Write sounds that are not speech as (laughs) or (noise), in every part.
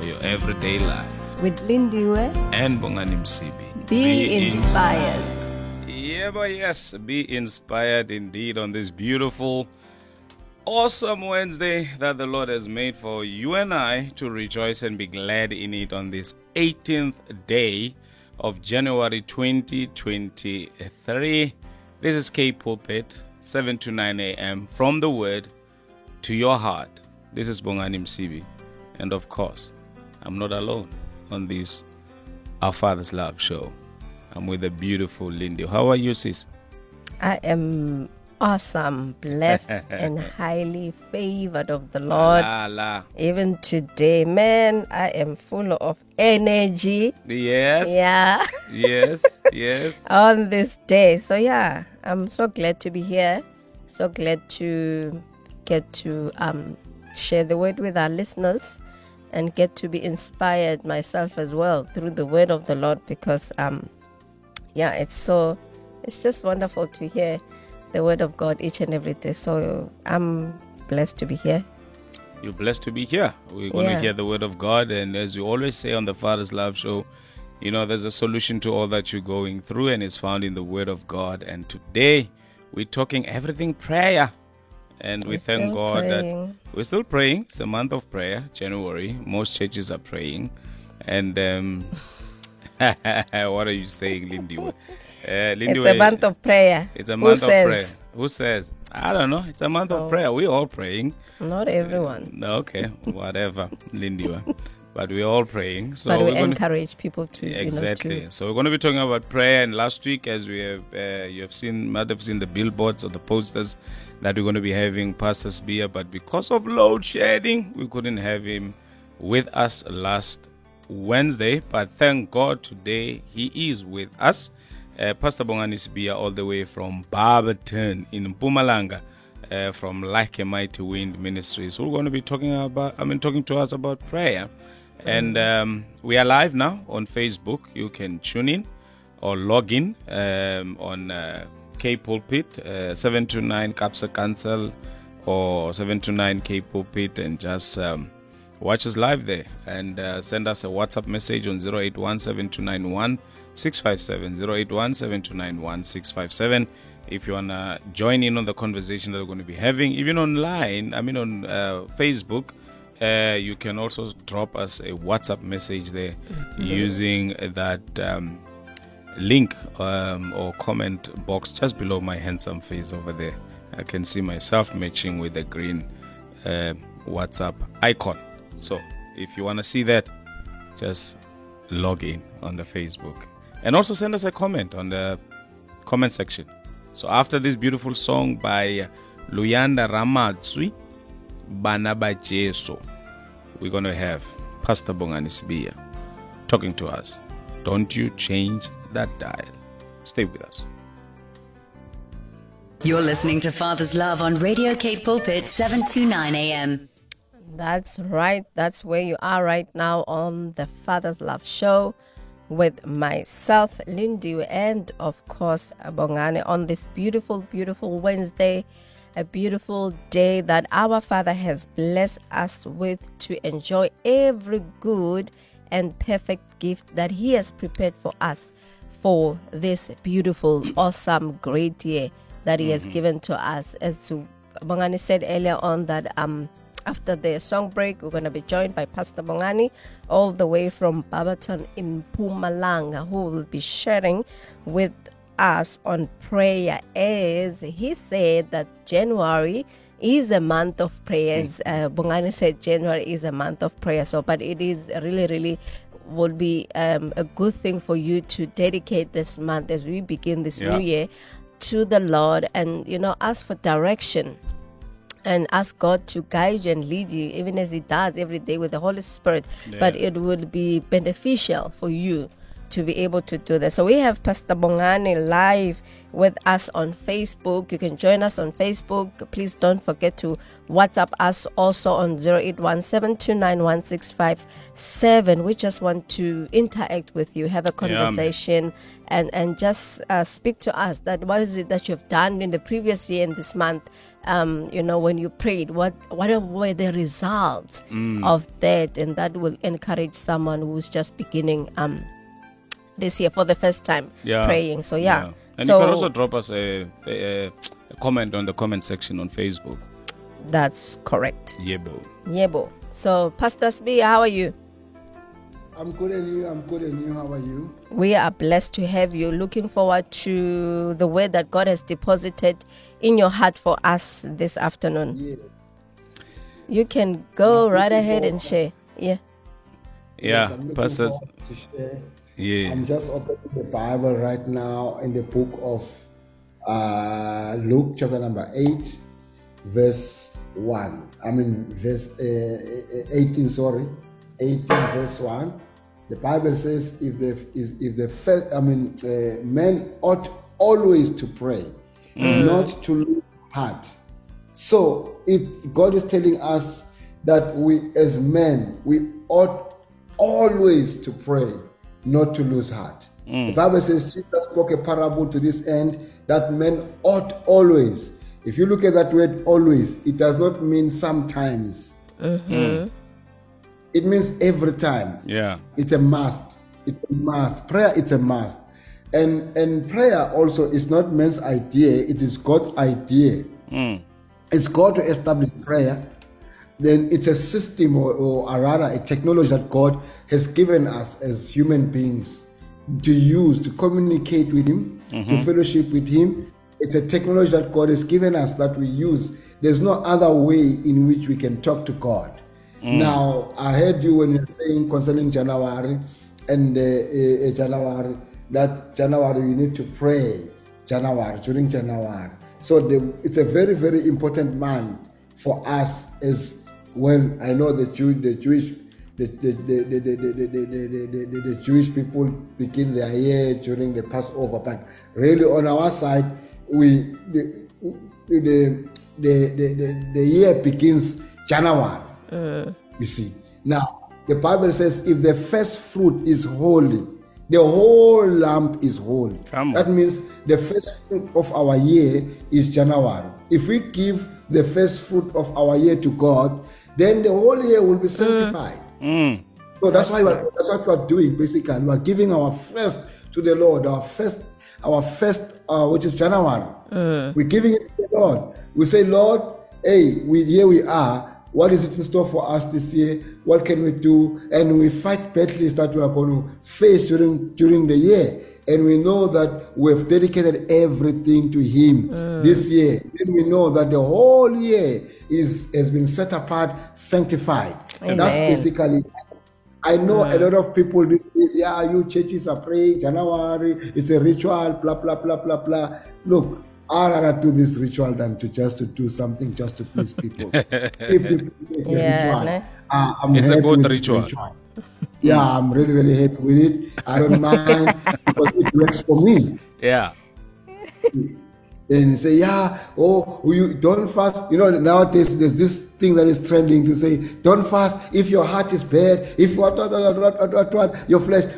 for your everyday life. With Lindiwe, And Bongani Msibi. be, inspired. Yeah, but yes, be inspired indeed on this beautiful, awesome Wednesday that the Lord has made for you and I to rejoice and be glad in it on this 18th day of January 2023. This is K Pulpit, 7 to 9 a.m. from the Word to your heart. This is Bongani Msibi. And of course, I'm not alone on this Our Father's Love show. I'm with the beautiful Lindy. How are you, sis? I am awesome, blessed, (laughs) and highly favored of the Lord. La, la. Even today, man, I am full of energy. Yes. Yeah. Yes. (laughs) Yes. on this day. So yeah, I'm so glad to be here. So glad to get to um, share the word with our listeners and get to be inspired myself as well through the word of the Lord because um yeah, it's so it's just wonderful to hear the word of God each and every day. So I'm blessed to be here. You're blessed to be here. We're going to Yeah. hear the word of God. And as we always say on the Father's Love Show, you know, there's a solution to all that you're going through, and it's found in the word of God. And today, we're talking everything prayer. And we We're thank God praying. that we're still praying. It's a month of prayer, January. Most churches are praying. And um, (laughs) what are you saying, Lindy? Uh, Lindy, It's a month of prayer. It's a Who month of says? prayer. Who says? I don't know. It's a month of Oh. prayer. We're all praying. Not everyone. No, Okay, whatever, Lindy. But we're all praying. So but we encourage people to you know, exactly. to so we're going to be talking about prayer. And last week, as we have, uh, you have seen, might have seen the billboards or the posters that we're going to be having Pastor beer. But because of load shedding, we couldn't have him with us last Wednesday. But thank God today he is with us. Uh, Pastor Bongani Spear, all the way from Barberton in Mpumalanga. Uh, from Like a Mighty Wind Ministries, we're going to be talking about. I mean, talking to us about prayer, and um, we are live now on Facebook. You can tune in or log in um, on uh, K Pulpit uh, seven two nine Capsa Council or seven two nine K Pulpit, and just um, watch us live there. And uh, send us a WhatsApp message on 081 657 081 657 if you want to join in on the conversation that we're going to be having even online i mean on uh, facebook uh, you can also drop us a whatsapp message there using that um, link um, or comment box just below my handsome face over there i can see myself matching with the green uh, whatsapp icon so if you want to see that just log in on the Facebook. And also send us a comment on the comment section. So after this beautiful song by Luyanda Ramatsui, Bana ba Jesu, we're going to have Pastor Bongani Sibiya talking to us. Don't you change that dial. Stay with us. You're listening to Father's Love on Radio K Pulpit 729 AM. That's right. That's where you are right now on the Father's Love Show with myself, Lindy, and of course, Bongani on this beautiful, beautiful Wednesday. A beautiful day that our Father has blessed us with to enjoy every good and perfect gift that He has prepared for us for this beautiful, awesome, great year that He has given to us. As to Bongani said earlier on, that um after the song break, we're going to be joined by Pastor Bongani, all the way from Barberton in Mpumalanga, who will be sharing with us on prayer. As he said that January is a month of prayers. Uh, Bongani said January is a month of prayer. So, but it is really, really would be um, a good thing for you to dedicate this month as we begin this Yeah. new year to the Lord and you know ask for direction and ask God to guide you and lead you, even as He does every day with the Holy Spirit. But it would be beneficial for you to be able to do that. So we have Pastor Bongani live with us on Facebook. You can join us on Facebook. Please don't forget to WhatsApp us also on 0817291657. We just want to interact with you, have a conversation, and, and just uh, speak to us that what is it that you've done in the previous year and this month um, you know, when you prayed, what what were the results Mm. of that, and that will encourage someone who's just beginning um this year for the first time Yeah. praying. So yeah, And so you can also drop us a, a, a comment on the comment section on Facebook. that's correct. Yebo. Yebo. So Pastor Sbi, how are you? I'm good and you, I'm good and you, how are you? We are blessed to have you. Looking forward to the word that God has deposited in your heart for us this afternoon. Yeah. You can go I'm right looking ahead and share. Yeah. Yeah, I'm looking Pastor. Forward to share. Yeah. I'm just opening the Bible right now in the book of uh, Luke, chapter number 8, verse 1. I mean, verse uh, 18, sorry. 18, verse 1. The Bible says, if the, is- if the first, I mean, uh, men ought always to pray, not to lose heart. So it God is telling us that we as men we ought always to pray, not to lose heart. Mm. The Bible says Jesus spoke a parable to this end that men ought always. If you look at that word always, it does not mean sometimes. Mm-hmm. Mm. It means every time. Yeah. It's a must. It's a must. Prayer it's a must. And and prayer also is not man's idea, it is God's idea. Mm. It's God to establish prayer. Then it's a system or, or rather a technology that God has given us as human beings to use to communicate with Him, to fellowship with Him. It's a technology that God has given us that we use. There's no other way in which we can talk to God. Now, I heard you when you're saying concerning January and uh, uh, uh, January that January you need to pray January during January. So the, it's a very very important month for us as well. I know the Jew, the Jewish, the the the the the, the, the, the, the, the, the Jewish people begin their year during the Passover, but really on our side we the the the the, the, the year begins January. You see. Now, the Bible says if the first fruit is holy, the whole lamp is holy. Come on. That means the first fruit of our year is January. If we give the first fruit of our year to God, then the whole year will be uh. sanctified. Mm. So that's why we're, that's what we're doing basically. We're giving our first to the Lord, our first, our first, uh, which is January. Uh. We're giving it to the Lord. We say, Lord, hey, we here we are. What is it in store for us this year? What can we do? And we fight battles that we are going to face during during the year. And we know that we have dedicated everything to Him uh. this year. Then we know that the whole year is has been set apart, sanctified. And that's basically I know a lot of people these days, yeah, you churches are praying January, it's a ritual, blah blah blah blah blah. Look, I'd rather do this ritual than to just to do something just to please people. (laughs) if people say it's a ritual, ne? uh, I'm It's a good with this ritual. Yeah, I'm really really happy with it. I don't mind (laughs) because it works for me Yeah. (laughs) and say, yeah, oh, you don't fast. You know, nowadays there's this thing that is trending to say, don't fast if your heart is bad, if what, what, what, what, what, your flesh.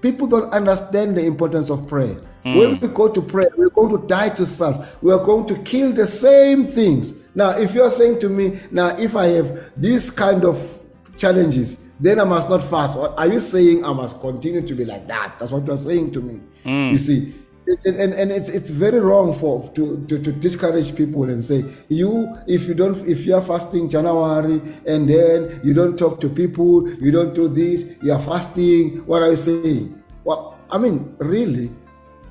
People don't understand the importance of prayer. Hmm. When we go to prayer, we're going to die to self. We are going to kill the same things. Now, if you're saying to me, now, if I have these kind of challenges, then I must not fast. Or are you saying I must continue to be like that? That's what you're saying to me. Hmm. You see, and, and, and it's it's very wrong for to, to, to discourage people and say you if you don't if you are fasting January and then you don't talk to people you don't do this you are fasting what are you saying? Well I mean really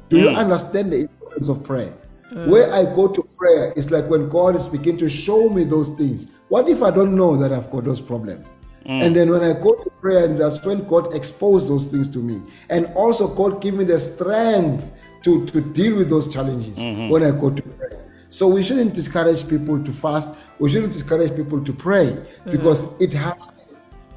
do you hmm. understand the importance of prayer? Hmm. Where I go to prayer it's like when God is beginning to show me those things. What if I don't know that I've got those problems? Hmm. And then when I go to prayer, that's when God exposed those things to me. And also God give me the strength to, to deal with those challenges mm-hmm. when I go to pray. So we shouldn't discourage people to fast. We shouldn't discourage people to pray because it has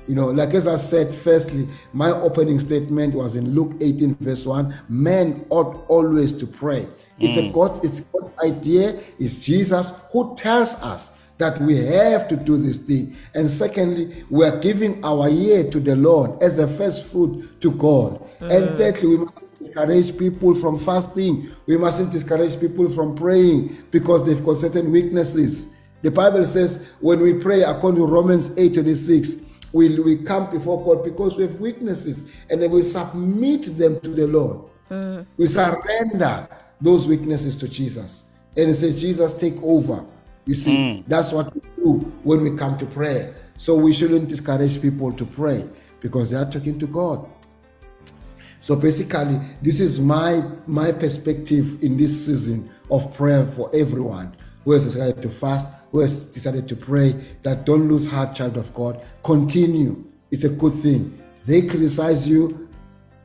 you know, like as I said, firstly, my opening statement was in Luke 18, verse 1. Men ought always to pray. It's a mm. God's, it's God's idea. It's Jesus who tells us that we have to do this thing. And secondly, we are giving our year to the Lord as a first fruit to God. And mm. thirdly, we mustn't discourage people from fasting. We mustn't discourage people from praying because they've got certain weaknesses. The Bible says when we pray according to Romans 8 26, we, we come before God because we have weaknesses and then we submit them to the Lord. Mm. We surrender those weaknesses to Jesus. And he says, Jesus, take over. You see, mm. that's what we do when we come to prayer. So we shouldn't discourage people to pray because they are talking to God. So basically, this is my my perspective in this season of prayer for everyone who has decided to fast, who has decided to pray. That don't lose heart, child of God. Continue. It's a good thing. They criticize you,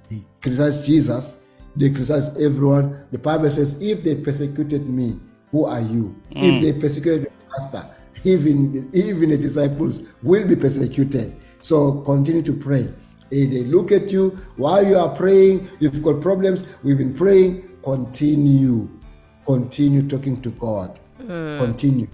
they criticize Jesus, they criticize everyone. The Bible says, if they persecuted me, who are you? If mm. they persecuted the pastor, even even the disciples will be persecuted. So continue to pray. If they look at you while you are praying, you've got problems, we've been praying, continue. Continue talking to God. Mm. Continue.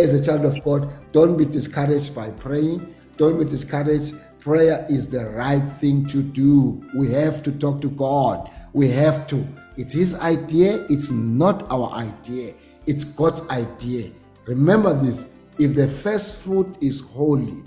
As a child of God, don't be discouraged by praying. Don't be discouraged. Prayer is the right thing to do. We have to talk to God. We have to. It's His idea, it's not our idea. It's God's idea. Remember this if the first fruit is holy,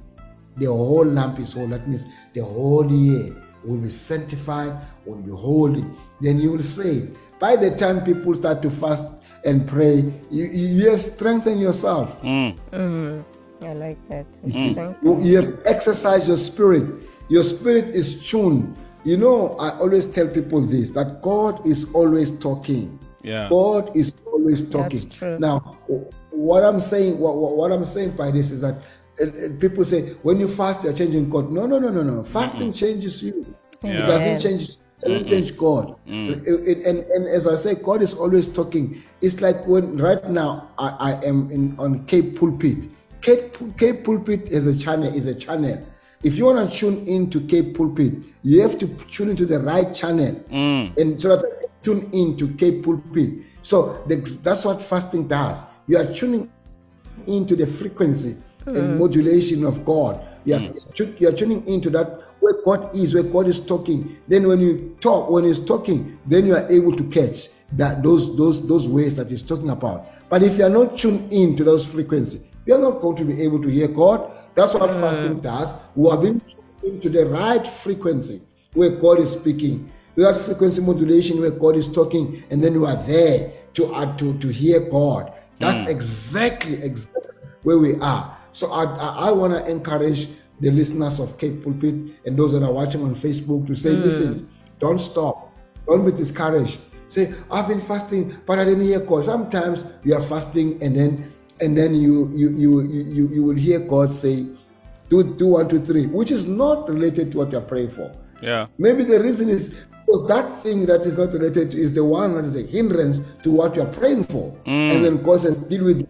the whole lamp is holy. That means the whole year will be sanctified, will be holy. Then you will say, by the time people start to fast and pray, you, you have strengthened yourself. Mm. Mm. I like that. You, Thank you, you have exercised your spirit. Your spirit is tuned. You know, I always tell people this that God is always talking. Yeah. God is always talking. That's true. Now, what I'm saying, what, what, what I'm saying by this is that uh, uh, people say when you fast, you're changing God. No, no, no, no, no. Fasting changes you. Yeah. It doesn't change. Doesn't change God. It- it- and, and as I say, God is always talking. It's like when right now I, I am in on K Pulpit. Cape, K Pulpit is a channel. Is a channel. If you want to tune into K Pulpit, you have to tune into the right channel, mm. and so that tune into K Pulpit. So the, that's what fasting does. You are tuning into the frequency and uh. modulation of God. You are, mm. tu- you are tuning into that where God is, where God is talking. Then when you talk, when He's talking, then you are able to catch that those those those ways that He's talking about. But if you are not tuned into those frequencies, you are not going to be able to hear God. That's what fasting does. We have been into the right frequency where God is speaking. That frequency modulation where God is talking, and then you are there to uh, to to hear God. That's exactly exactly where we are. So I I, I want to encourage the listeners of K Pulpit and those that are watching on Facebook to say, listen, don't stop, don't be discouraged. Say, I've been fasting, but I didn't hear God. Sometimes we are fasting and then and then you you you you, you, will hear God say, do do one, two, three, which is not related to what you're praying for. Yeah. Maybe the reason is because that thing that is not related to is the one that is a hindrance to what you are praying for. Mm. And then God says, deal with it.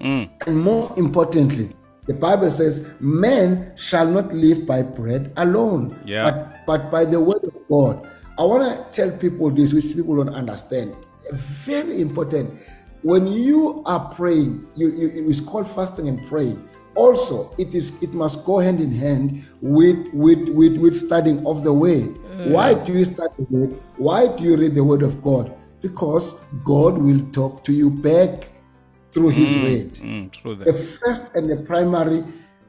Mm. And most importantly, the Bible says, Man shall not live by bread alone, Yeah. but, but by the word of God. I want to tell people this, which people don't understand. Very important. When you are praying, you, you, it's called fasting and praying. Also, it is it must go hand in hand with with with, with studying of the word. Why do you study the word? Why do you read the word of God? Because God will talk to you back through His word. Mm, true The first and the primary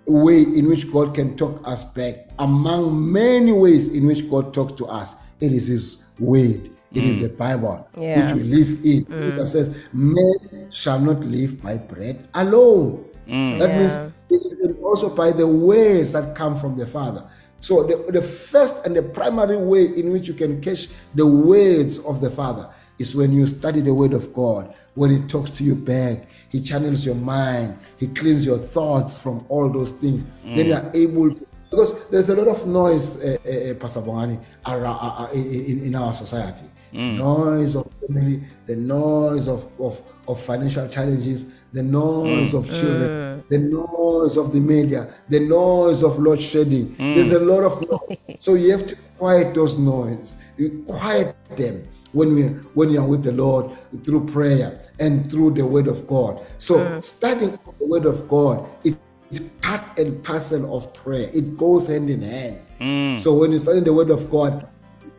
way in which God can talk us back, among many ways in which God talks to us, it is His word. It is the Bible Yeah. which we live in. It says, "Man shall not live by bread alone." That Yeah. means it is also by the words that come from the Father. So the, the first and the primary way in which you can catch the words of the Father is when you study the Word of God. When He talks to you back, He channels your mind, He cleans your thoughts from all those things. Then you are able to because there's a lot of noise, uh, uh, Pastor Bongani, around, uh, uh, in, in- in our society. Mm. noise of family, the noise of, of, of financial challenges, the noise mm. of children, uh. the noise of the media, the noise of load shedding. Mm. There's a lot of noise. so you have to quiet those noise. You quiet them when we when you are with the Lord through prayer and through the word of God. So uh. studying the word of God it is part and parcel of prayer. It goes hand in hand. So when you study the word of God,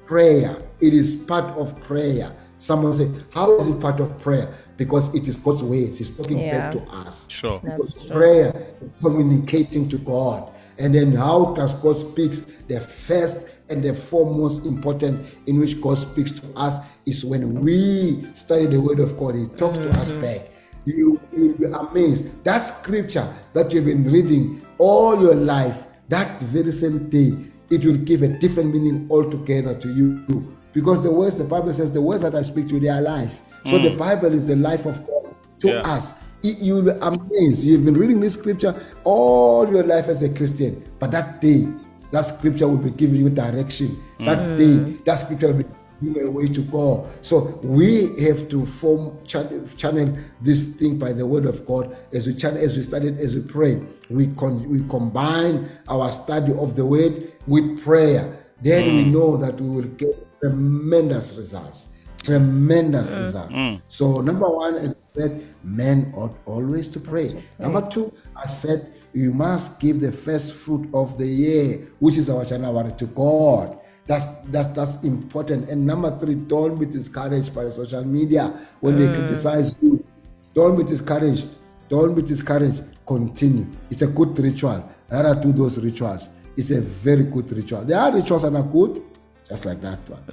prayer, it is part of prayer. Someone say, How is it part of prayer? Because it is God's words. He's talking Yeah. back to us. Sure. That's Because true. prayer is communicating to God. And then how does God speaks? The first and the foremost important in which God speaks to us is when we study the word of God. He talks to us mm-hmm. back. You will be amazed. That scripture that you've been reading all your life, that very same day, it will give a different meaning altogether to you. Because the words, the Bible says, the words that I speak to you, they are life. So the mm. Bible is the life of God to Yeah. us. You- You'll be amazed. You've been reading this scripture all your life as a Christian, but that day, that scripture will be giving you direction. That mm. day, that scripture will be giving you a way to go. So we have to form channel, channel this thing by the word of God as we channel, as we study, as we pray. We con- we combine our study of the word with prayer. Then we mm. know that we will get tremendous results tremendous mm. results. Mm. So number one, as I said, men ought always to pray. Number mm. two, I said you must give the first fruit of the year, which is our January, to God. That's that's that's important. And number three, don't be discouraged by social media when they criticize you. Don't be discouraged. Don't be discouraged. Continue. It's a good ritual. Rather do those rituals. It's a very good ritual. There are rituals that are good, just like that one.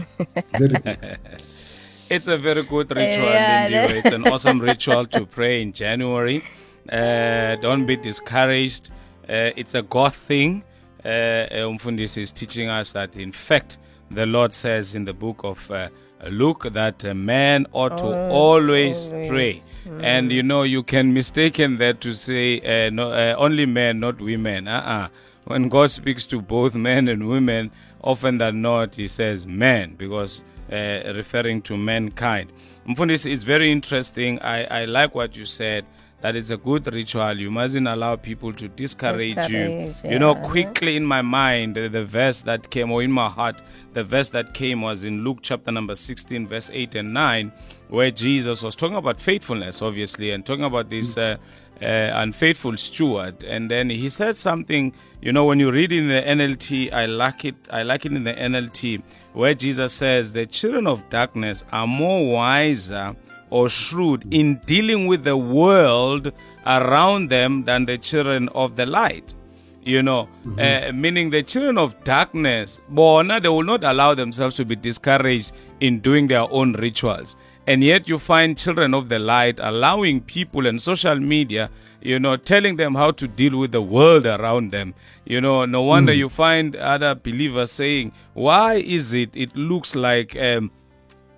(laughs) Very good. (laughs) It's a very good ritual, Yeah, Lindiwe. It's an (laughs) awesome ritual to pray in January. Uh, don't be discouraged. Uh, it's a God thing. Uh, uh, Umfundisi is teaching us that, in fact, the Lord says in the book of uh, Luke that a man ought to always, always. pray. And you know, you can mistaken that to say uh, no, uh, only men, not women. Uh-uh. When God speaks to both men and women, often than not, He says men because uh, referring to mankind. Mfundisi, it's very interesting. I, I like what you said. That it's a good ritual. You mustn't allow people to discourage, Discourage, you. You know, quickly in my mind, the verse that came, or in my heart, the verse that came was in Luke chapter number 16, verse 8 and 9, where Jesus was talking about faithfulness, obviously, and talking about this uh, uh, unfaithful steward. And then he said something, you know, when you read in the NLT, I like it, I like it in the NLT, where Jesus says, The children of darkness are more wiser or shrewd in dealing with the world around them than the children of the light you know, uh, meaning the children of darkness, bona, they will not allow themselves to be discouraged in doing their own rituals. And yet you find children of the light allowing people and social media, you know, telling them how to deal with the world around them. You know, no wonder you find other believers saying, why is it it looks like um,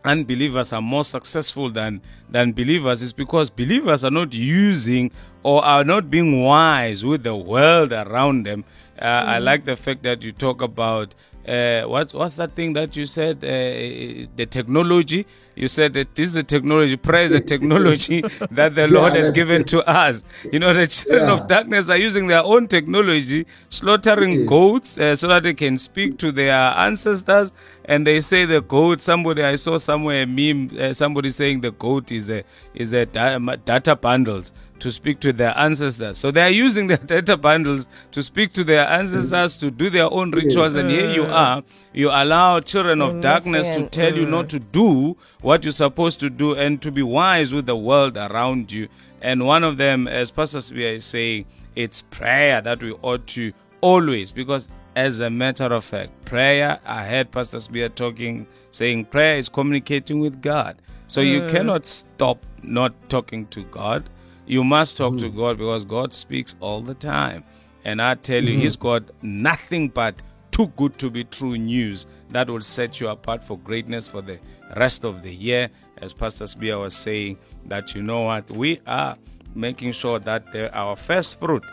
unbelievers are more successful than than believers is because believers are not using or are not being wise with the world around them. Uh, I like the fact that you talk about uh, what's what's that thing that you said uh, the technology. You said that this is the technology, praise the (laughs) technology that the Lord has that's given to us. You know, the children Yeah. of darkness are using their own technology, slaughtering Yeah. goats uh, so that they can speak to their ancestors. And they say the goat. Somebody I saw somewhere a meme. Uh, somebody saying the goat is a is a data bundles to speak to their ancestors. So they are using their (laughs) data bundles to speak to their ancestors to do their own rituals. And here you are, you allow children of Mm, darkness to tell you not to do what you're supposed to do and to be wise with the world around you. And one of them, as Pastor Svia is saying, it's prayer that we ought to always, because as a matter of fact, prayer, I heard Pastor Svia talking, saying prayer is communicating with God. So you cannot stop not talking to God. You must talk to hmm. God because God speaks all the time. And I tell you, He's mm-hmm. got nothing but too good to be true news that will set you apart for greatness for the rest of the year. As Pastor Spear was saying, that you know what, we are making sure that our first fruit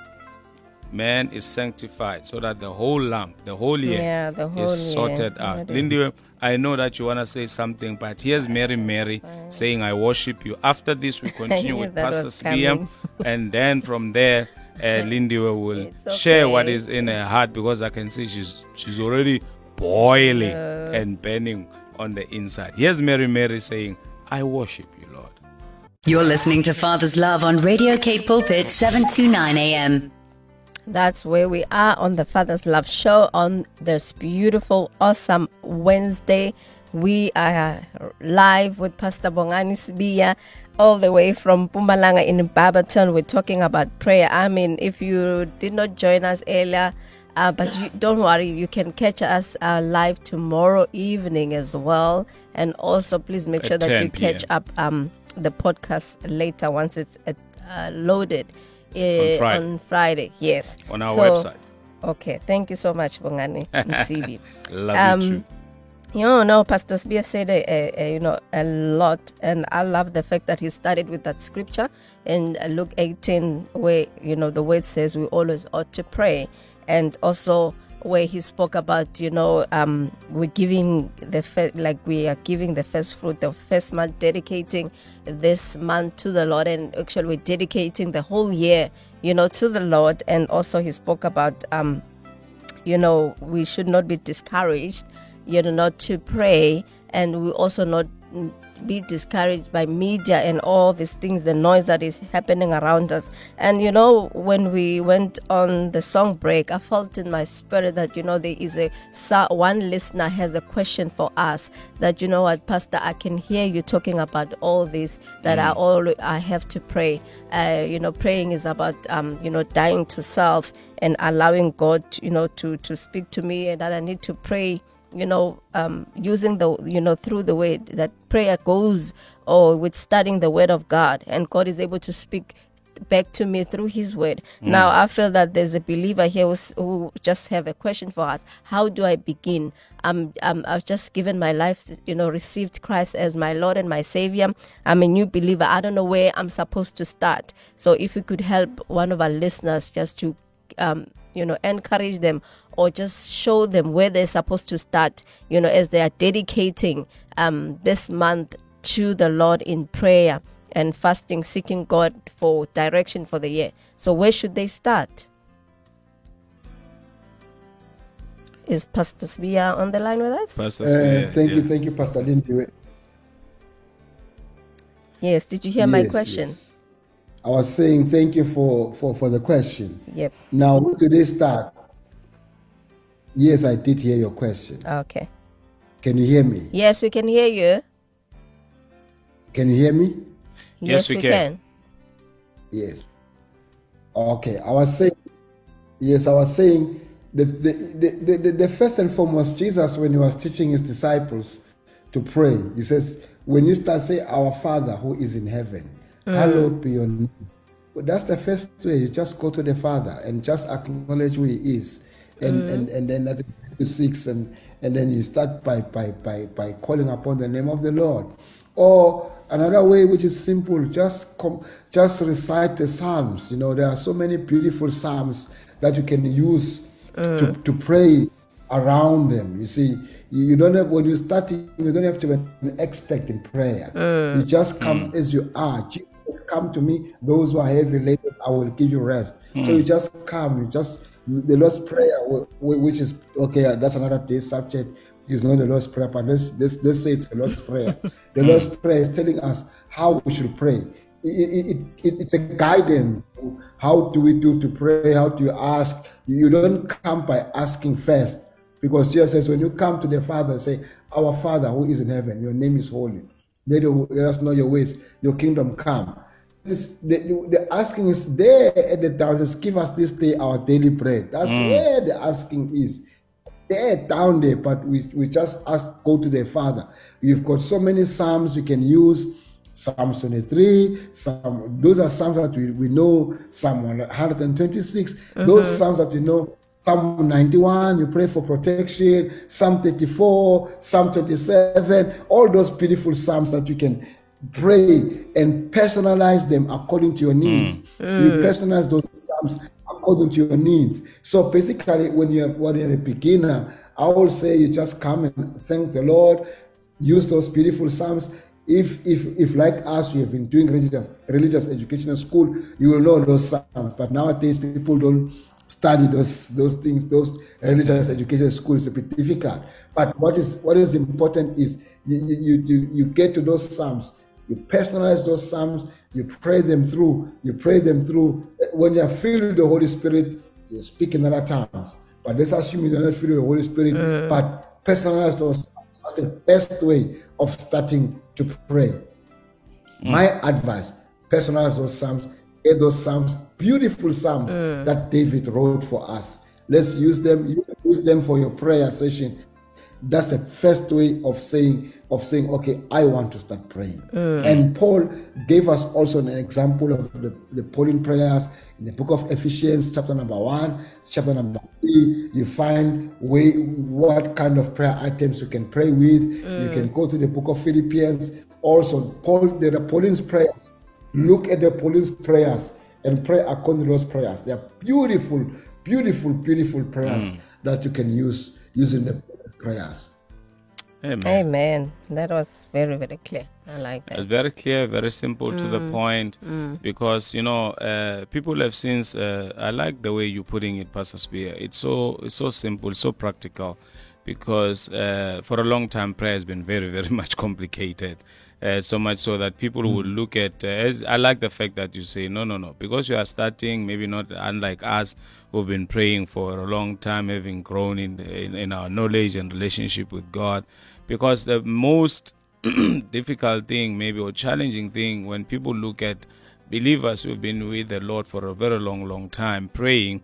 man is sanctified so that the whole lump, the whole year Yeah, the whole is sorted Yeah, out. it is. Lindy, I know that you want to say something, but here's Mary Mary saying, I worship you. After this, we (laughs) continue with Pastor was and then from there, uh, (laughs) Lindy will It's share what is in her heart because I can see she's she's already boiling and burning on the inside. Here's Mary Mary saying, I worship you, Lord. You're listening to Father's Love on Radio K Pulpit 729 AM. That's where we are on the Father's Love Show on this beautiful, awesome Wednesday. We are live with Pastor Bongani Sibiya all the way from Mpumalanga in Barberton. We're talking about prayer. I mean, if you did not join us earlier, uh, but you, don't worry, you can catch us uh, live tomorrow evening as well. And also, please make sure that 10 you catch up um, the podcast later once it's uh, loaded. Uh, Friday. on Friday, yes. On our So- website. Okay, thank you so much, Bongani Msibi. (laughs) Love Um, you too. You know, no, Pastor Spear said a, a, a, you know a lot, and I love the fact that he started with that scripture in Luke 18, where you know the word says we always ought to pray, and also where he spoke about you know um, we're giving the fir- like we are giving the first fruit, the first month, dedicating this month to the Lord, and actually we're dedicating the whole year, you know, to the Lord, and also he spoke about um, you know, we should not be discouraged, you know, not to pray, and we also not be discouraged by media and all these things, the noise that is happening around us. And you know, when we went on the song break, I felt in my spirit that you know there is a one listener has a question for us that you know what, Pastor, I can hear you talking about all this that I all I have to pray. Uh, you know, praying is about um, you know dying to self and allowing God, you know, to to speak to me, and that I need to pray, you know, um, using the, you know, through the way that prayer goes, or with studying the Word of God, and God is able to speak back to me through His Word. Now I feel that there's a believer here who's, who just have a question for us: How do I begin? I'm, I'm, I've just given my life, you know, received Christ as my Lord and my Savior. I'm a new believer. I don't know where I'm supposed to start. So if we could help one of our listeners just to um, you know, encourage them or just show them where they're supposed to start, you know, as they are dedicating um, this month to the Lord in prayer and fasting, seeking God for direction for the year. So, where should they start? Is Pastor Svia on the line with us? Pastor Uh, Sbia, thank you, thank you, Pastor Lindy. yes, did you hear my question? yes. I was saying thank you for, for, for the question. Yep. Now, where do they start? Yes, I did hear your question. Okay. Can you hear me? Yes, we can hear you. Can you hear me? Yes, we can. Yes. Okay, I was saying, yes, I was saying the, the, the, the, the, the first and foremost, Jesus, when he was teaching his disciples to pray, he says, when you start saying, Our Father who is in heaven, Uh, hallowed be your name. That's the first way. You just go to the Father and just acknowledge who He is, and uh. and, and then that is six, and and then you start by by by by calling upon the name of the Lord, or another way which is simple. Just com- just recite the Psalms. You know there are so many beautiful Psalms that you can use uh. to to pray around them. You see, you, you don't have when you start, you don't have to be an expert in prayer. Uh. You just come mm. as you are. Jesus, come to me. Those who are heavy laden, I will give you rest. So mm. you just come. You just the Lord's prayer, wh- wh- which is okay. Uh, that's another day subject. Is not the Lord's prayer, but let's let's, let's say it's the Lord's prayer. (laughs) The Lord's mm. prayer is telling us how we should pray. It, it, it, it, it's a guidance. How do we do to pray? How do you ask? You don't come by asking first. Because Jesus says, when you come to the Father, and say, Our Father who is in heaven, your name is holy. Let, you- let us know your ways, your kingdom come. This, the, the asking is there at the down, says, Give us this day our daily bread. That's mm. where the asking is. There down there, but we, we just ask, go to the Father. We've got so many Psalms we can use. Psalms 23, Psalm, those are Psalms that we, we know, Psalm 126, those mm-hmm. Psalms that we know, Psalm 91, you pray for protection, Psalm 34, Psalm 27, all those beautiful Psalms that you can pray and personalize them according to your hmm. needs. You personalize those Psalms according to your needs. So basically, when you're when you're a beginner, I will say you just come and thank the Lord, use those beautiful psalms. If if if like us, we have been doing religious religious education in school, you will know those psalms. But nowadays, people don't study those those things. Those religious education schools is a bit difficult. But what is what is important is you you you, you get to those psalms. You personalize those psalms. You pray them through. You pray them through. When you are filled with the Holy Spirit, you speak in other tongues. But let's assume you're not filled with the Holy Spirit. Mm. But personalize those. Psalms. That's the best way of starting to pray. My advice: personalize those psalms. Get those psalms, beautiful psalms eh. that David wrote for us. Let's use them. You use them for your prayer session. That's the first way of saying of saying, okay, I want to start praying. Eh. And Paul gave us also an example of the, the Pauline prayers in the book of Ephesians, chapter number one, chapter number three. You find way what kind of prayer items you can pray with. You eh. can go to the book of Philippians. Also, Paul, there are Pauline's prayers. Look at the Pauline's prayers and pray according to those prayers. They are beautiful, beautiful, beautiful prayers that you can use using the prayers. Amen. Amen. That was very, very clear. I like Uh, that. very clear, very simple to Mm. the point. Because you know, uh, people have since. Uh, I like the way you're putting it, Pastor Spear. It's so it's so simple, so practical. Because uh, for a long time, prayer has been very, very (laughs) much complicated. Uh, so much so that people will look at uh, as I like the fact that you say no no no because you are starting maybe not unlike us who've been praying for a long time having grown in, in in our knowledge and relationship with God because the most (clears throat) difficult thing, maybe, or challenging thing when people look at believers who've been with the Lord for a very long, long time praying,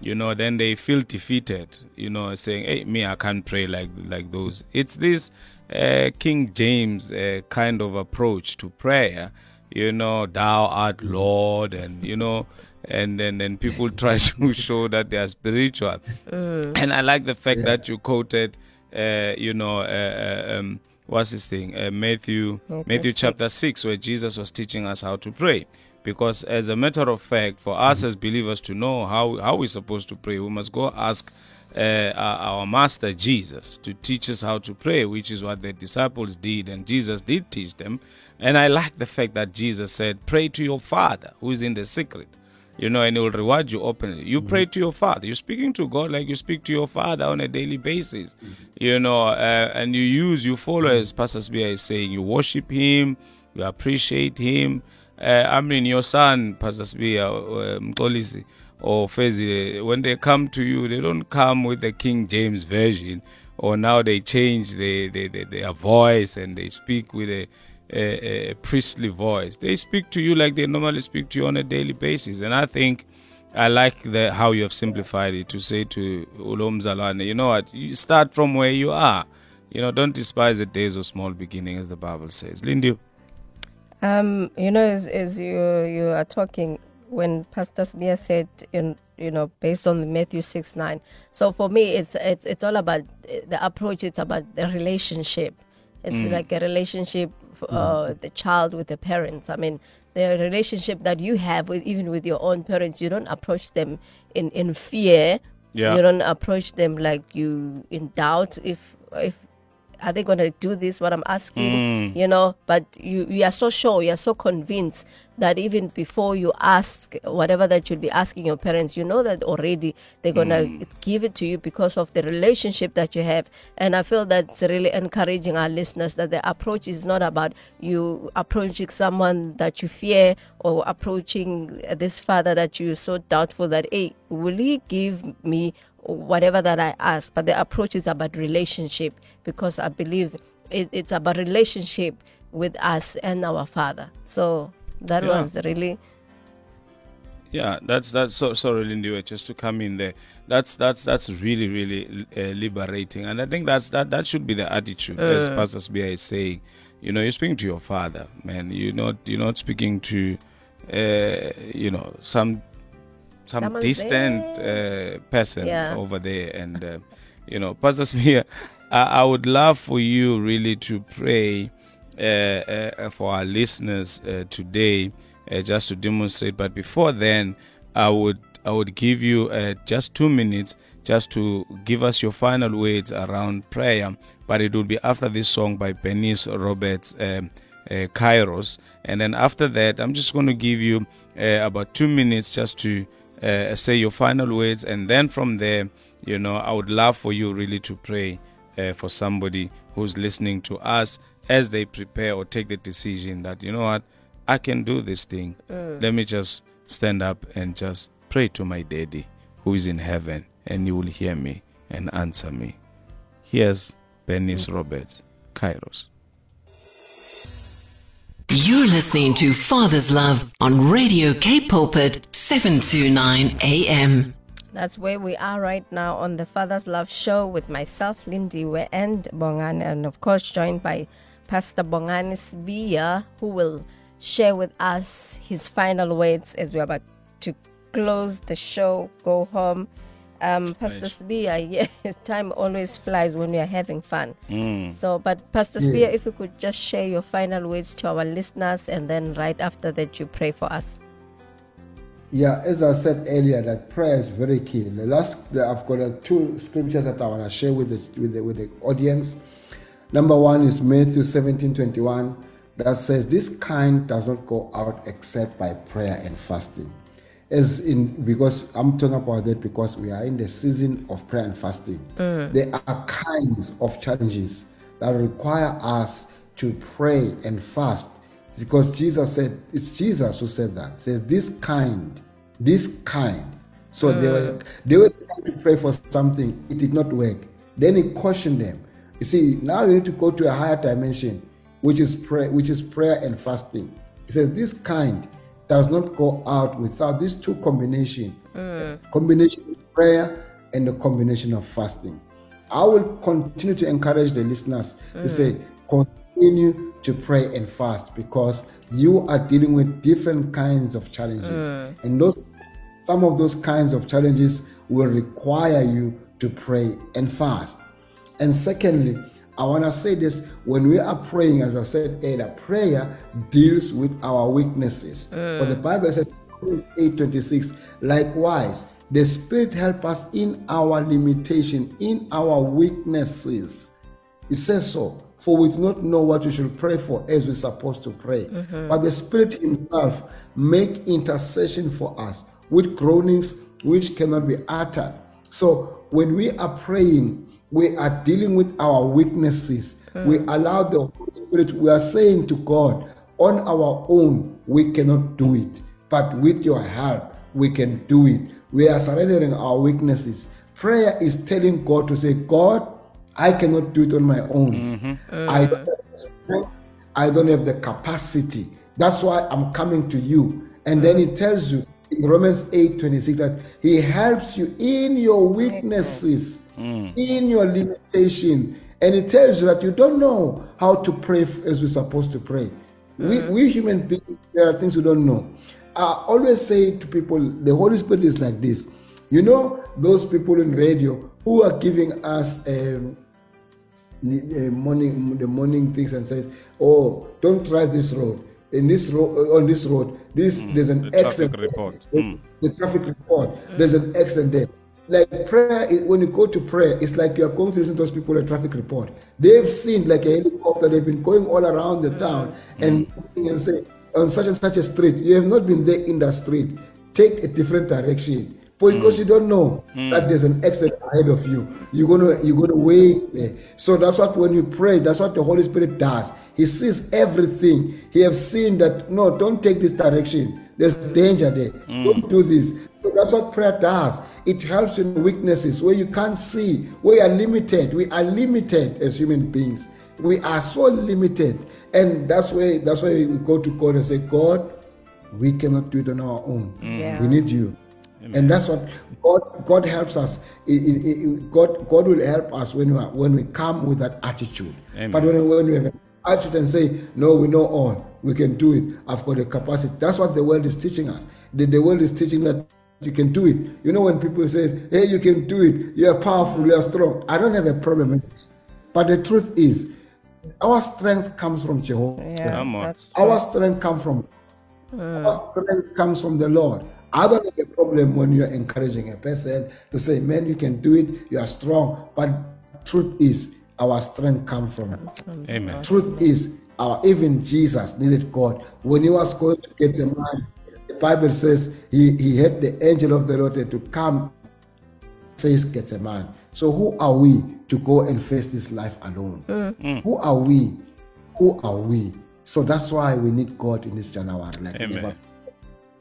you know, then they feel defeated, you know, saying, "Hey, me, I can't pray like like those." It's this uh, King James uh, kind of approach to prayer, you know, "Thou art Lord," and you know. And then, then people (laughs) try to show that they are spiritual, and I like the fact that you quoted, uh, you know, uh, um, what's this thing? Uh, Matthew, Matthew Matthew six. chapter 6, where Jesus was teaching us how to pray. Because, as a matter of fact, for us as believers to know how, how we're supposed to pray, we must go ask uh, our, Master Jesus to teach us how to pray, which is what the disciples did, and Jesus did teach them. And I like the fact that Jesus said, Pray to your Father who is in the secret you know, and He will reward you openly. You pray to your father. You're speaking to God like you speak to your father on a daily basis, you know, uh, and you use, you follow, as Pastor Spear is saying, you worship him, you appreciate him. Uh, I mean, your son, Pastor Spear, uh, Mxolisi, or Fezi, when they come to you, they don't come with the King James Version, or now they change their, their, their, their voice and they speak with a a, a priestly voice. They speak to you like they normally speak to you on a daily basis. And I think I like the, how you have simplified it to say to Ulom Zalane, you know what, you start from where you are. You know, don't despise the days of small beginning, as the Bible says. Lindy, Um, you know, as, as you you are talking, when Pastor Smia said, in, you know, based on Matthew six nine. So for me, it's it's it's all about the approach. It's about the relationship. It's like a relationship, uh, the child with the parents. I mean, the relationship that you have with even with your own parents. You don't approach them in in fear. Yeah. You don't approach them like you in doubt if if are they going to do this? What i'm asking mm. you know but you you are so sure you are so convinced that even before you ask whatever that you'll be asking your parents you know that already they're going to mm. give it to you because of the relationship that you have. And i feel that's really encouraging our listeners that the approach is not about you approaching someone that you fear or approaching this father that you're so doubtful that hey will he give me whatever that I ask. But the approach is about relationship because I believe it, it's about relationship with us and our Father. So that Yeah. was really Yeah, that's that's so sorry, Lindy, just to come in there. That's that's that's really really uh, liberating, and I think that's that that should be the attitude, as Pastor Sbia is saying. You know, you're speaking to your father, man. You're not you're not speaking to, uh, you know, some some distant uh, person Yeah. over there, and uh, you know, Pastor Sbia, (laughs) I, I would love for you really to pray uh, uh, for our listeners uh, today, uh, just to demonstrate. But before then, I would I would give you uh, just two minutes just to give us your final words around prayer. But it will be after this song by Bernice Roberts, um, uh, Kairos. And then after that, I'm just going to give you uh, about two minutes just to uh, say your final words. And then from there, you know, I would love for you really to pray uh, for somebody who's listening to us as they prepare or take the decision that, you know what, I can do this thing. Let me just stand up and just pray to my daddy who is in heaven and he will hear me and answer me. Here's Bernice Roberts, Kairos. You're listening to Father's Love on Radio K Pulpit 729 AM. That's where we are right now on the Father's Love Show with myself, Lindiwe, and Bongani, and of course joined by Pastor Bongani Sibiya, who will share with us his final words as we're about to close the show, go home. Um, Pastor Nice. Sibiya, (laughs) yeah, time always flies when we are having fun. So, but Pastor Sibiya, if you could just share your final words to our listeners, and then right after that, you pray for us. Yeah, as I said earlier, that prayer is very key. The last, I've got uh, two scriptures that I want to share with the, with the with the audience. Number one is Matthew seventeen twenty one, that says, "This kind does not go out except by prayer and fasting." As in, because I'm talking about that because we are in the season of prayer and fasting. Mm. There are kinds of challenges that require us to pray and fast because Jesus said, it's Jesus who said that. He says, this kind, this kind. So they were mm. they were trying to pray for something, it did not work. Then he cautioned them. You see, now you need to go to a higher dimension, which is prayer, which is prayer and fasting. He says, This kind does not go out without these two combination. Mm. Combination of prayer and the combination of fasting. I will continue to encourage the listeners to mm. say, continue to pray and fast because you are dealing with different kinds of challenges. Mm. And those some of those kinds of challenges will require you to pray and fast. And secondly, I want to say this when we are praying, as I said earlier, prayer deals with our weaknesses. Uh. For the Bible says, 826, likewise, the Spirit help us in our limitation, in our weaknesses. It says so. For we do not know what we should pray for as we're supposed to pray. Uh-huh. But the Spirit Himself make intercession for us with groanings which cannot be uttered. So when we are praying, we are dealing with our weaknesses. Hmm. We allow the Holy Spirit, we are saying to God, on our own, we cannot do it. But with your help, we can do it. We are surrendering our weaknesses. Prayer is telling God to say, God, I cannot do it on my own. Mm-hmm. I don't have the strength. I don't have the capacity. That's why I'm coming to you. And then he tells you in Romans 8 26 that he helps you in your weaknesses, in your limitation. And it tells you that you don't know how to pray as we're supposed to pray. We, we human beings, there are things we don't know. I always say to people, the Holy Spirit is like this. You know, those people in radio who are giving us um, the uh, morning the morning things and says, "Oh, don't drive this road. In this road, on this road, this there's an the traffic accident. report. Mm. the traffic report. There's an accident there. Like prayer, is- when you go to prayer, it's like you are going to listen to those people a traffic report. They've seen like a helicopter. They've been going all around the town and mm. and say on such and such a street. You have not been there in that street. Take a different direction. Because mm. you don't know mm. that there's an accident ahead of you. You're gonna you're gonna wait there. So that's what when you pray, that's what the Holy Spirit does. He sees everything. He has seen that no, don't take this direction. There's danger there. Don't do this. That's what prayer does. It helps in weaknesses where you can't see, where you are limited. We are limited as human beings. We are so limited. And that's why that's why we go to God and say, God, we cannot do it on our own. Yeah. We need you. And that's what God God helps us. It- it- it- God God will help us when we are, when we come with that attitude. Amen. But when, when we have an attitude and say, No, we know all, we can do it. I've got the capacity. That's what the world is teaching us. The, the world is teaching that you can do it. You know, when people say, Hey, you can do it, you are powerful, you are strong. I don't have a problem with it. But the truth is, our strength comes from Jehovah. Yeah, that's true. Our strength comes from hmm. our strength comes from the Lord. I don't have a problem when you're encouraging a person to say, man, you can do it, you are strong. But truth is, our strength comes from Amen. Truth is, our even Jesus needed God. When he was going to get a man, the Bible says he, he had the angel of the Lord to come face get a man. So who are we to go and face this life alone? Mm. Who are we? Who are we? So that's why we need God in this January. Like Amen. never.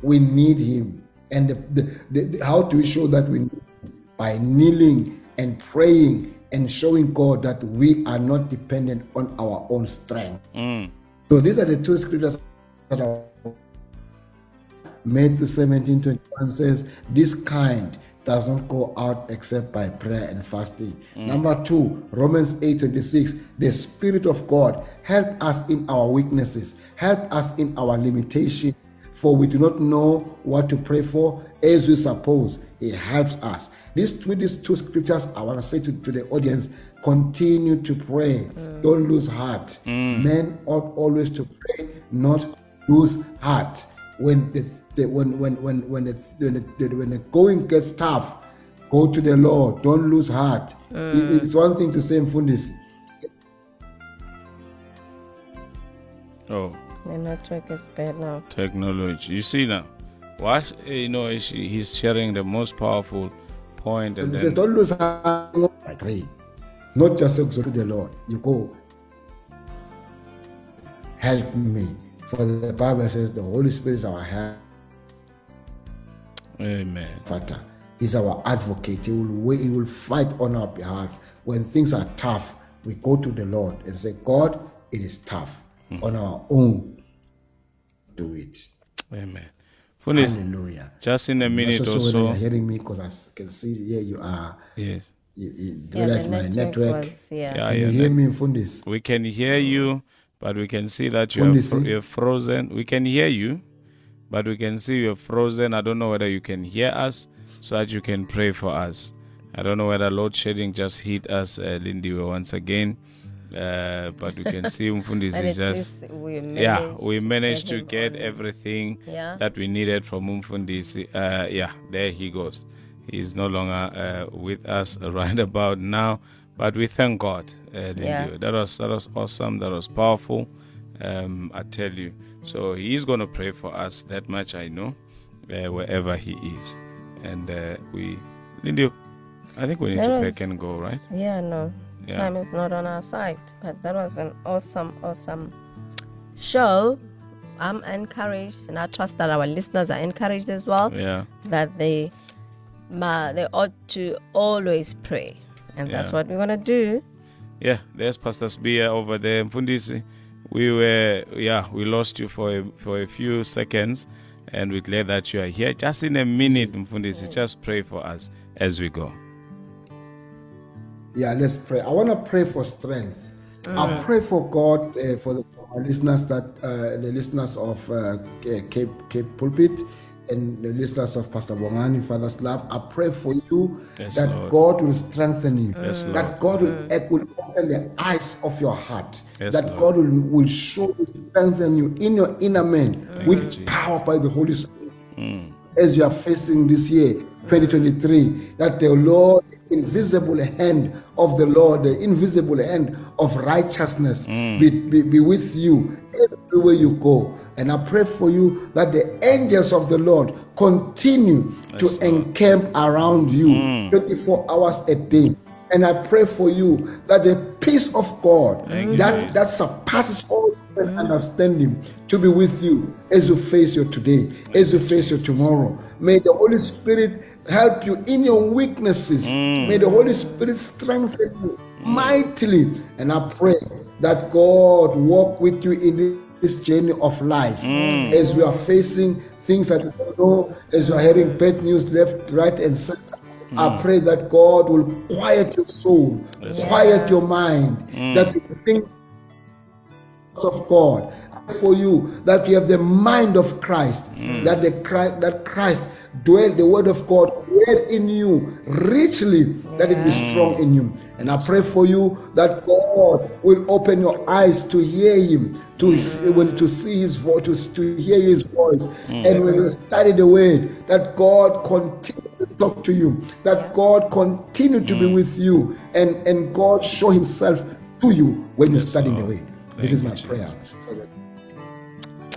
We need Him. And the, the, the, the- how do we show that we need Him? By kneeling and praying and showing God that we are not dependent on our own strength. Mm. So these are the two scriptures that are Matthew 17 21 says, This kind does not go out except by prayer and fasting. Mm. Number two, Romans 8 26, the Spirit of God help us in our weaknesses, help us in our limitation, for we do not know what to pray for as we suppose. He helps us. These with these two scriptures, I want to say to, to the audience, continue to pray. Mm. Don't lose heart. Mm. Men ought always to pray, not lose heart when the, the when when when when the, when the, when the going gets tough go to the lord don't lose heart. It- mm. it's one thing to say mfundisi. Oh, The network is bad now. technology. You see now, what eh, you know, is he's sharing the most powerful point, and he says don't lose heart. I pray not just say to the lord. You go. Help me for the bible says the holy spirit is our help Amen. Father. He's our advocate. He will he will fight on our behalf. When things are tough, we go to the Lord and say, God, it is tough. Hmm. On our own, do it. Amen. Funis, Hallelujah. just in a minute so, or so you're hearing me, because I can see here you are. Yes. You, you, Yeah, that's my network. was, yeah. Yeah, Can yeah. you hear me, Fundis? We can hear you, but we can see that you are Fundisi. fro- you're frozen. We can hear you, but we can see you're frozen. I don't know whether you can hear us so that you can pray for us. I don't know whether load shedding just hit us, uh, Lindy, once again. Uh, but we can see Mfundis (laughs) But is just. least we Yeah, managed we to managed get to get everything Yeah. that we needed from Mfundisi. Uh, yeah, there he goes. He's no longer uh, with us (laughs) right about now, but we thank God. Uh, Yeah. That was that was awesome. That was powerful. Um, I tell you. So he's going to pray for us. That much I know, uh, wherever he is, and uh, we, Lindy, I think we need That to was- pack and go, right? Yeah, no. Yeah. Time is not on our side. But that was an awesome, awesome show. I'm encouraged, and I trust that our listeners are encouraged as well. Yeah. That they, ma, they ought to always pray, and that's Yeah. what we're gonna do. Yeah, there's Pastor Sibiya over there. Mfundisi, we were, yeah, we lost you for a, for a few seconds, and we're glad that you are here. Just in a minute, Mfundisi, just pray for us as we go. Yeah, let's pray. I want to pray for strength. I pray for God uh, for the for listeners that uh, the listeners of uh, K K Pulpit and the listeners of Pastor Bongani, Father's Love. I pray for you Yes, that Lord. God will strengthen you. Yes, that Lord. God will, act- will open the eyes of your heart. Yes, that Lord. God will, will show you, strengthen you in your inner man you, with Jesus. power by the Holy Spirit mm. as you are facing this year 2023 that the lord the invisible hand of the lord the invisible hand of righteousness mm. be, be, be with you everywhere you go and i pray for you that the angels of the lord continue to encamp around you mm. 24 hours a day and I pray for you that the peace of God Thank that, Jesus. that surpasses all human understanding to be with you as you face your today, as you face your tomorrow. May the Holy Spirit help you in your weaknesses. Mm. May the Holy Spirit strengthen you mm. mightily. And I pray that God walk with you in this journey of life. Mm. As we are facing things that we don't know, as you are hearing bad news left, right, and center. I mm. pray that God will quiet your soul, quiet your mind, mm. that you think of God. For you that you have the mind of Christ that the Christ, that Christ dwell the word of God dwell in you richly, that it be strong in you. And I pray for you that God will open your eyes to hear Him, to see, mm. when to see His voice, to, to hear His voice, mm. and when you study the Word, that God continue to talk to you, that God continue to be mm. with you, and and God show Himself to you when you study the Lord. Word. This is you, my prayer. Jesus.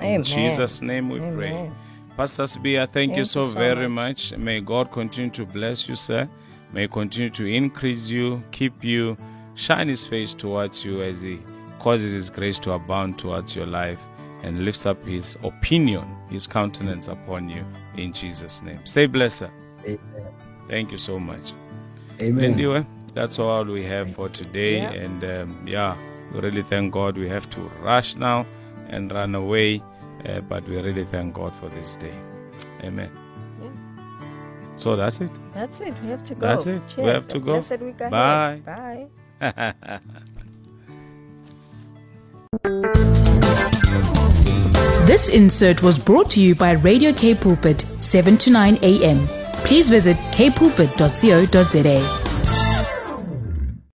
Amen. In Jesus' name we pray. Pastor Sibiya, thank, you so, you so very much. May God continue to bless you, sir. May continue to increase you, keep you, shine his face towards you as he causes his grace to abound towards your life and lifts up his opinion, his countenance upon you in Jesus' name. Stay blessed, sir. Amen. Thank you so much. Amen. Anyway, that's all we have for today. Yeah. And um, yeah, we really thank God. We have to rush now and run away, uh, but we really thank God for this day. Amen. Yeah. So that's it. That's it. We have to go. That's it. We Cheers. have to go. Blessed week ahead. Bye. Bye. (laughs) This insert was brought to you by Radio K Pulpit, 7 to 9 a.m. Please visit kpulpit.co.za.